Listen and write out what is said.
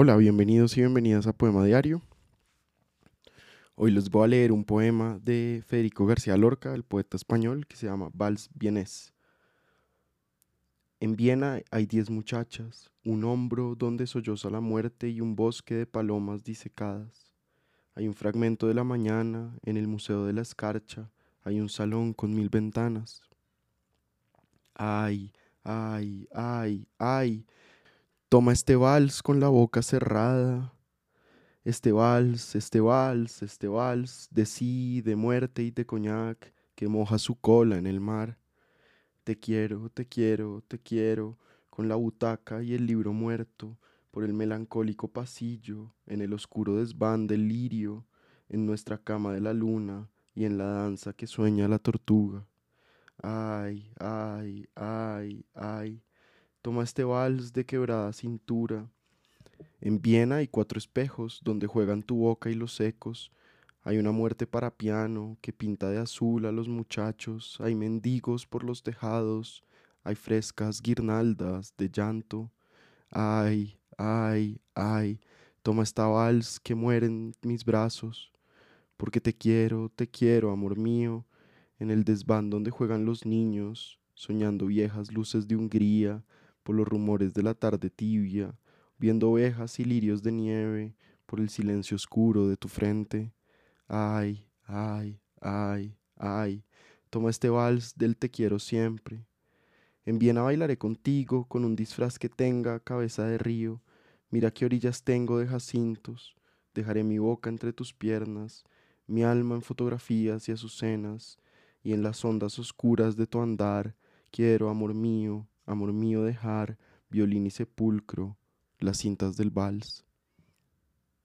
Hola, bienvenidos y bienvenidas a Poema Diario. Hoy les voy a leer un poema de Federico García Lorca, el poeta español, que se llama Vals Vienes. En Viena hay diez muchachas, un hombro donde solloza la muerte y un bosque de palomas disecadas. Hay un fragmento de la mañana en el Museo de la Escarcha, hay un salón con mil ventanas. Ay, ay, ay, ay, toma este vals con la boca cerrada. Este vals, este vals, este vals de sí, de muerte y de coñac que moja su cola en el mar. Te quiero, te quiero, te quiero, con la butaca y el libro muerto, por el melancólico pasillo, en el oscuro desván del lirio, en nuestra cama de la luna y en la danza que sueña la tortuga. Ay, ay, ay, ay. Toma este vals de quebrada cintura. En Viena hay cuatro espejos donde juegan tu boca y los ecos. Hay una muerte para piano que pinta de azul a los muchachos. Hay mendigos por los tejados. Hay frescas guirnaldas de llanto. Ay, ay, ay. Toma esta vals que muere en mis brazos. Porque te quiero, te quiero, amor mío en el desván donde juegan los niños, soñando viejas luces de Hungría, por los rumores de la tarde tibia, viendo ovejas y lirios de nieve, por el silencio oscuro de tu frente. Ay, ay, ay, ay, toma este vals del te quiero siempre. En Viena bailaré contigo con un disfraz que tenga cabeza de río. Mira qué orillas tengo de jacintos. Dejaré mi boca entre tus piernas, mi alma en fotografías y azucenas y en las ondas oscuras de tu andar quiero, amor mío, amor mío, dejar violín y sepulcro, las cintas del vals.